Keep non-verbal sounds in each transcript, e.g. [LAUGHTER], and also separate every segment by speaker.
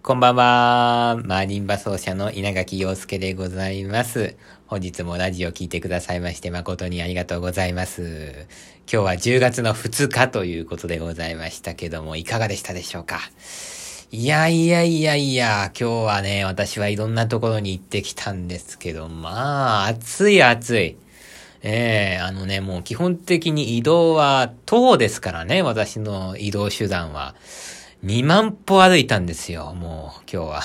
Speaker 1: こんばんは。マーリンバ奏者の稲垣陽介でございます。本日もラジオ聞いてくださいまして誠にありがとうございます。今日は10月の2日ということでございましたけども、いかがでしたでしょうか？いやいやいやいや、今日はね、私はいろんなところに行ってきたんですけど、まあ、暑い暑い。ええあのね、もう基本的に移動は徒歩ですからね、私の移動手段は。2万歩歩いたんですよ、もう、今日は。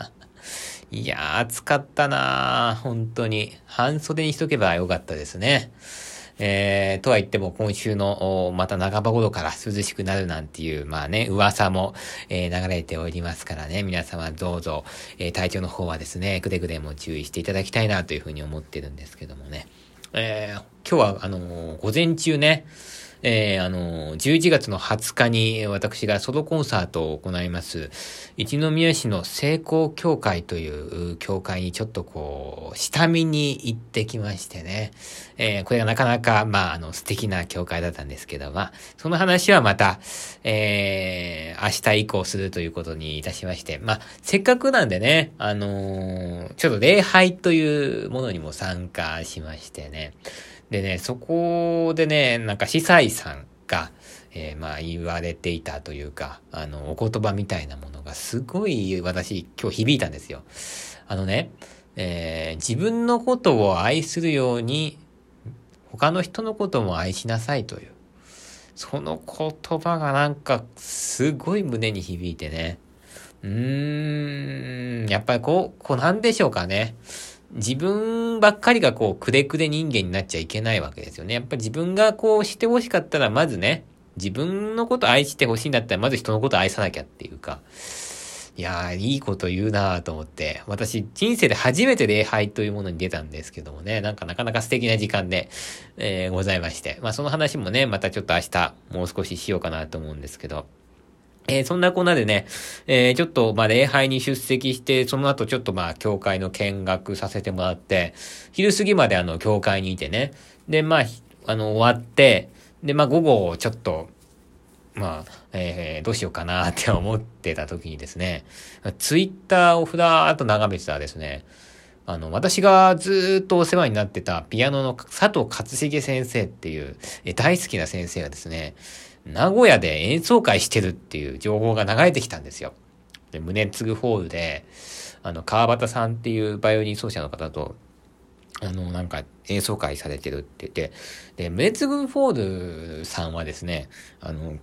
Speaker 1: [LAUGHS] いやー、暑かったなー本当に。半袖にしとけばよかったですね。えー、とは言っても今週の、また半ば頃から涼しくなるなんていう、まあね、噂も、えー、流れておりますからね、皆様どうぞ、えー、体調の方はですね、くれぐれも注意していただきたいなというふうに思ってるんですけどもね。えー、今日は、あのー、午前中ね、えー、あの、11月の20日に私がソロコンサートを行います、一宮市の成功協会という協会にちょっとこう、下見に行ってきましてね、えー、これがなかなか、まあ、あの、素敵な協会だったんですけど、まあ、その話はまた、えー、明日以降するということにいたしまして、まあ、せっかくなんでね、あのー、ちょっと礼拝というものにも参加しましてね、でね、そこでね、なんか司祭さんが、えー、まあ言われていたというか、あの、お言葉みたいなものがすごい私今日響いたんですよ。あのね、えー、自分のことを愛するように、他の人のことも愛しなさいという。その言葉がなんかすごい胸に響いてね。うーん、やっぱりこう、こうなんでしょうかね。自分ばっかりがこう、くれくれ人間になっちゃいけないわけですよね。やっぱり自分がこうしてほしかったら、まずね、自分のこと愛してほしいんだったら、まず人のこと愛さなきゃっていうか。いやー、いいこと言うなーと思って。私、人生で初めて礼拝というものに出たんですけどもね、なんかなかなか素敵な時間で、えー、ございまして。まあその話もね、またちょっと明日、もう少ししようかなと思うんですけど。えー、そんなこんなでね、えー、ちょっと、ま、礼拝に出席して、その後ちょっとま、教会の見学させてもらって、昼過ぎまであの、教会にいてね。で、まあ、あの、終わって、で、まあ、午後、ちょっと、まあ、えー、どうしようかなって思ってた時にですね、ツイッターをふらーっと眺めてたらですね、あの、私がずっとお世話になってたピアノの佐藤勝重先生っていう、え大好きな先生がですね、名古屋で演奏会してるっていう情報が流れてきたんですよ。で、胸継ぐホールで、あの、川端さんっていうバイオリン奏者の方と、あの、なんか演奏会されてるって言って、で、胸継ぐホールさんはですね、あの、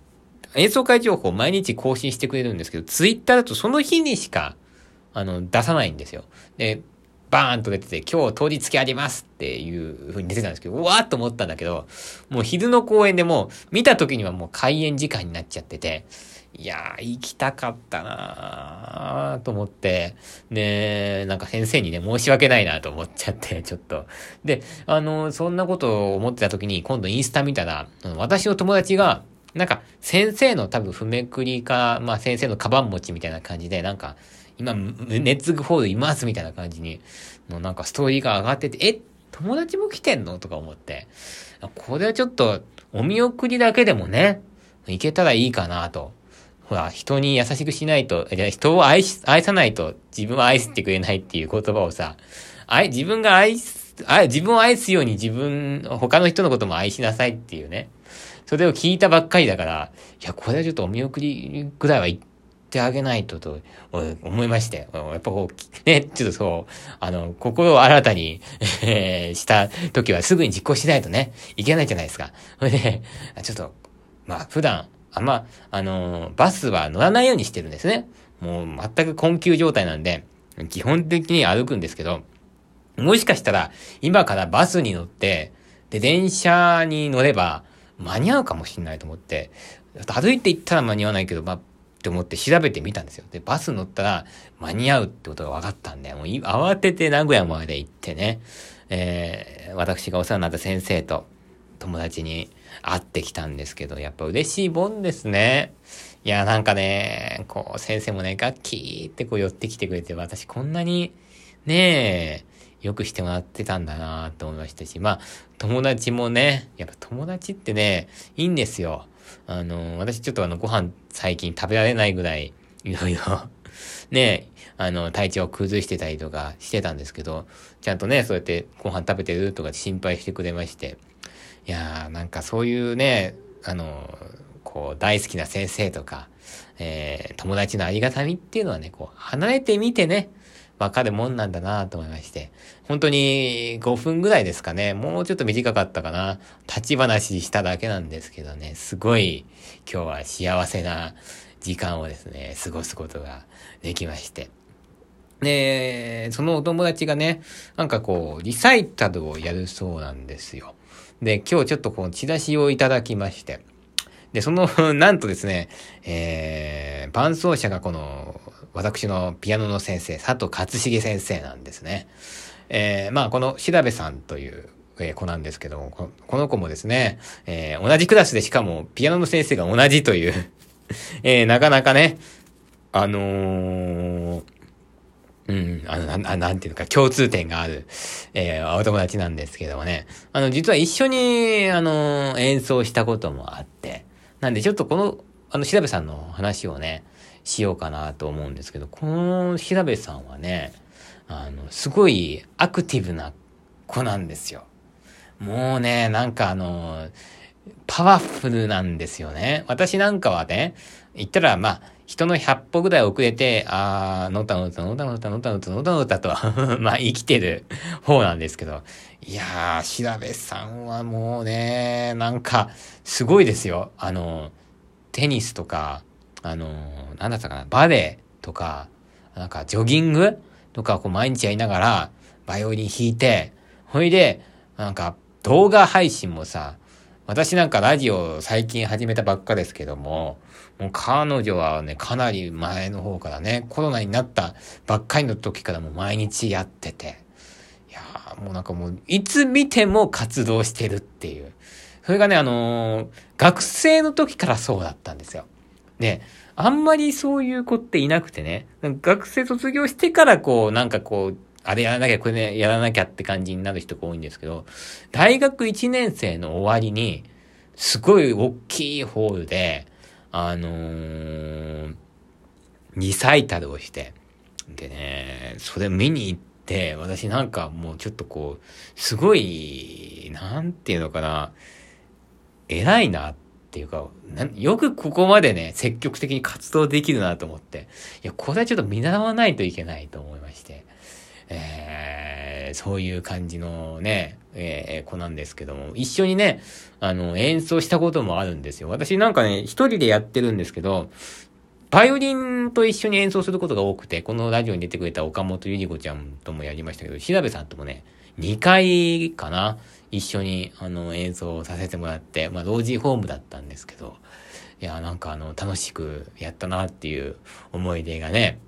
Speaker 1: 演奏会情報を毎日更新してくれるんですけど、ツイッターだとその日にしか、あの、出さないんですよ。で、バーンと出てて、今日当日付ありますっていう風に出てたんですけど、うわーっと思ったんだけど、もう昼の公演でもう、見た時にはもう開演時間になっちゃってて、いやー、行きたかったなーと思って、ねなんか先生にね、申し訳ないなと思っちゃって、[LAUGHS] ちょっと。で、あの、そんなことを思ってた時に、今度インスタ見たら、私の友達が、なんか、先生の多分、譜めくりか、まあ先生のカバン持ちみたいな感じで、なんか、今、ネッツグホールいますみたいな感じに、のなんかストーリーが上がってて、え、友達も来てんの？とか思って。これはちょっと、お見送りだけでもね、いけたらいいかなと。ほら、人に優しくしないと、人を愛し、愛さないと自分を愛してくれないっていう言葉をさ、愛、自分が愛す、愛、自分を愛すように自分、他の人のことも愛しなさいっていうね。それを聞いたばっかりだから、いや、これはちょっとお見送りぐらいはってあげないとと思いまして、やっぱこう、ね、ちょっとそう、あの、心を新たに、した時はすぐに実行しないとね、いけないじゃないですか。それで、ちょっと、まあ、普段、あんま、あの、バスは乗らないようにしてるんですね。もう全く困窮状態なんで、基本的に歩くんですけど、もしかしたら、今からバスに乗って、で、電車に乗れば、間に合うかもしれないと思って、歩いて行ったら間に合わないけど、まあ、って思って調べてみたんですよ。で、バス乗ったら間に合うってことが分かったんで、もう慌てて名古屋まで行ってね、えー、私がお世話になった先生と友達に会ってきたんですけど、やっぱ嬉しいもんですね。いや、なんかね、こう、先生もね、ガッキーってこう寄ってきてくれて、私こんなに、ねえ、よくしてもらってたんだなと思いましたし、まあ、友達もね、やっぱ友達ってね、いいんですよ。あの、私ちょっとあの、ご飯最近食べられないぐらい、[LAUGHS] いろいろね、あの、体調を崩してたりとかしてたんですけど、ちゃんとね、そうやってご飯食べてるとか心配してくれまして、いやー、なんかそういうね、あの、こう、大好きな先生とか、えー、友達のありがたみっていうのはね、こう、離れてみてね、わかるもんなんだなと思いまして。本当に5分ぐらいですかね。もうちょっと短かったかな。立ち話しただけなんですけどね。すごい今日は幸せな時間をですね、過ごすことができまして。で、そのお友達がね、なんかこう、リサイタルをやるそうなんですよ。で、今日ちょっとこのチラシをいただきまして。で、その、[LAUGHS] なんとですね、えー、伴奏者がこの、私のピアノの先生、佐藤勝重先生なんですね。えー、まあ、この調べさんという、え子なんですけども、この子もですね、えー、同じクラスでしかもピアノの先生が同じという [LAUGHS] えー、なかなかね、あのー、うん、あの、な、なんていうか、共通点がある、えー、お友達なんですけどもね。あの、実は一緒に、あの、演奏したこともあって、なんでちょっとこの、あの、調べさんの話をね、しようかなと思うんですけど、この調べさんはね、あの、すごいアクティブな子なんですよ。もうね、なんかあの、パワフルなんですよね。私なんかはね、言ったら、まあ、人の100歩ぐらい遅れて、あー、のたのたのたのたのたのたのたのたと、[LAUGHS] まあ、生きてる方なんですけど、いやー、調べさんはもうね、なんか、すごいですよ。あの、テニスとか、あの、なんだったかな、バレエとか、なんか、ジョギングとか、こう、毎日やりながら、バイオリン弾いて、ほいで、なんか、動画配信もさ、私なんかラジオ最近始めたばっかですけども、もう彼女はね、かなり前の方からね、コロナになったばっかりの時からもう毎日やってて、いやーもうなんかもう、いつ見ても活動してるっていう。それがね、あのー、学生の時からそうだったんですよ。で、あんまりそういう子っていなくてね、学生卒業してからこう、なんかこう、あれやらなきゃ、これね、やらなきゃって感じになる人が多いんですけど、大学1年生の終わりに、すごい大きいホールで、あのー、リサイタルをして、でね、それ見に行って、私なんかもうちょっとこう、すごい、なんていうのかな、偉いなっていうか、よくここまでね、積極的に活動できるなと思って、いや、これはちょっと見習わないといけないと思いまして、えー、そういう感じのね、えー、子なんですけども、一緒にね、あの、演奏したこともあるんですよ。私なんかね、一人でやってるんですけど、バイオリンと一緒に演奏することが多くて、このラジオに出てくれた岡本ゆり子ちゃんともやりましたけど、調べさんともね、2回かな、一緒にあの演奏させてもらって、まあ、老人ホームだったんですけど、いや、なんかあの、楽しくやったなっていう思い出がね、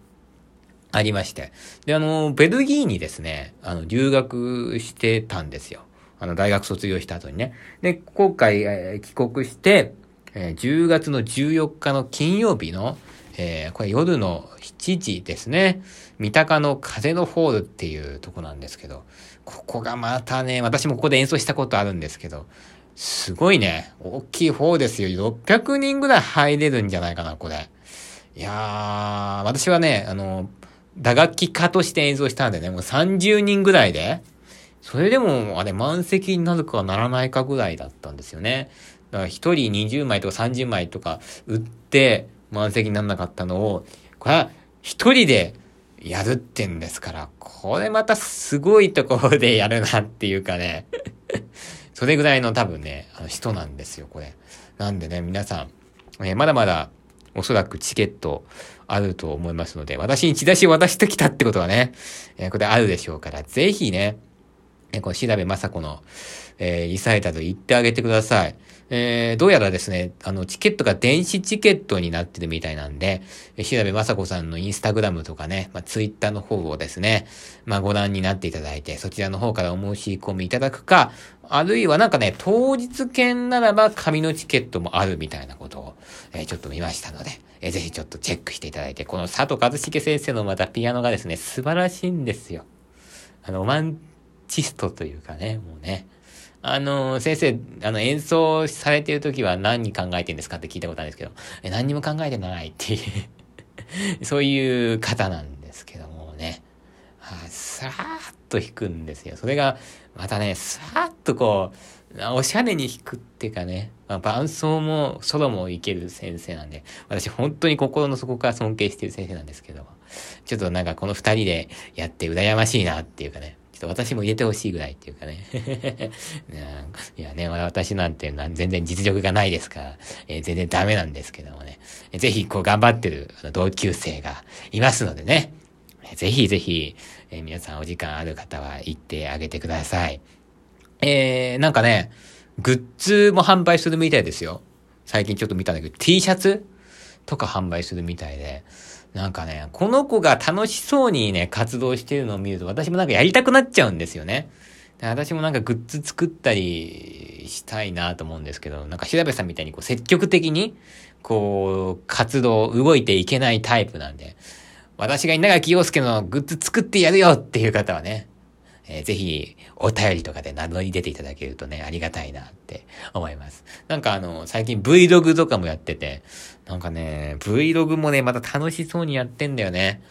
Speaker 1: ありまして。で、あの、ベルギーにですね、あの、留学してたんですよ。あの、大学卒業した後にね。で、今回、えー、帰国して、えー、10月の14日の金曜日の、えー、これ夜の7時ですね。三鷹の風のホールっていうとこなんですけど、ここがまたね、私もここで演奏したことあるんですけど、すごいね、大きい方ですよ。600人ぐらい入れるんじゃないかな、これ。いやー、私はね、あの、打楽器家として演奏したんでね、もう30人ぐらいで、それでも、あれ、満席になるかならないかぐらいだったんですよね。だから1人20枚とか30枚とか売って満席にならなかったのを、これは1人でやるってんですから、これまたすごいところでやるなっていうかね [LAUGHS] それぐらいの多分ね、あの人なんですよ、これ。なんでね、皆さん、えー、まだまだおそらくチケットあると思いますので、私にチラシを渡してきたってことはね、えー、これあるでしょうから、ぜひね、え、この調べまさこの、えー、リサイタル行ってあげてください。えー、どうやらですね、あの、チケットが電子チケットになってるみたいなんで、え、調べまさこさんのインスタグラムとかね、まあ、ツイッターの方をですね、まあ、ご覧になっていただいて、そちらの方からお申し込みいただくか、あるいはなんかね、当日券ならば紙のチケットもあるみたいなことを、えー、ちょっと見ましたので、えー、ぜひちょっとチェックしていただいて、この佐藤和重先生のまたピアノがですね、素晴らしいんですよ。あの、ロマンチストというかね、もうね、あの、先生、あの、演奏されてる時は何に考えてるんですかって聞いたことあるんですけど、え、何にも考えてないっていうそういう方なんですけどもね。はい、さーっと弾くんですよ。それが、またね、さーっとこう、おしゃれに弾くっていうかね、まあ、伴奏もソロもいける先生なんで、私本当に心の底から尊敬してる先生なんですけど、ちょっとなんかこの二人でやって羨ましいなっていうかね、ちょっと私も入れてほしいぐらいっていうかね。[LAUGHS] いやね、私なんて全然実力がないですから、えー、全然ダメなんですけどもね。ぜひこう頑張ってる同級生がいますのでね。ぜひぜひ、えー、皆さんお時間ある方は行ってあげてください。えー、なんかね、グッズも販売するみたいですよ。最近ちょっと見たんだけど、T シャツとか販売するみたいで。なんかね、この子が楽しそうにね、活動してるのを見ると、私もなんかやりたくなっちゃうんですよね。私もなんかグッズ作ったりしたいなと思うんですけど、なんか調べさんみたいにこう積極的に、こう、活動、動いていけないタイプなんで、私が稲垣陽介のグッズ作ってやるよっていう方はね、えー、ぜひ、お便りとかで名乗り出ていただけるとね、ありがたいなって思います。なんかあの、最近 Vlog とかもやってて、なんかね、Vlog もね、また楽しそうにやってんだよね。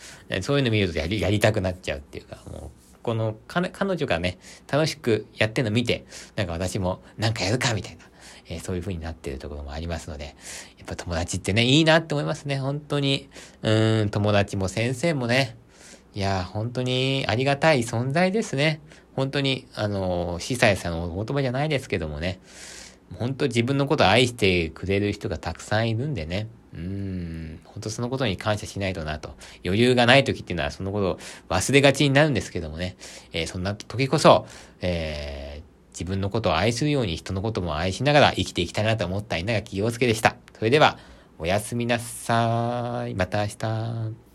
Speaker 1: そういうの見るとやり、やりたくなっちゃうっていうか、もう、この、彼女がね、楽しくやってんの見て、なんか私もなんかやるかみたいな。えー、そういう風になってるところもありますので、やっぱ友達ってね、いいなって思いますね、本当に。うん、友達も先生もね、いや、本当にありがたい存在ですね。本当に、あの、司祭さんのお言葉じゃないですけどもね、本当自分のことを愛してくれる人がたくさんいるんでね、うん、本当そのことに感謝しないとなと。余裕がない時っていうのはそのことを忘れがちになるんですけどもね、えー、そんな時こそ、えー、自分のことを愛するように人のことも愛しながら生きていきたいなと思った稲垣陽介でした。それでは、おやすみなさい。また明日。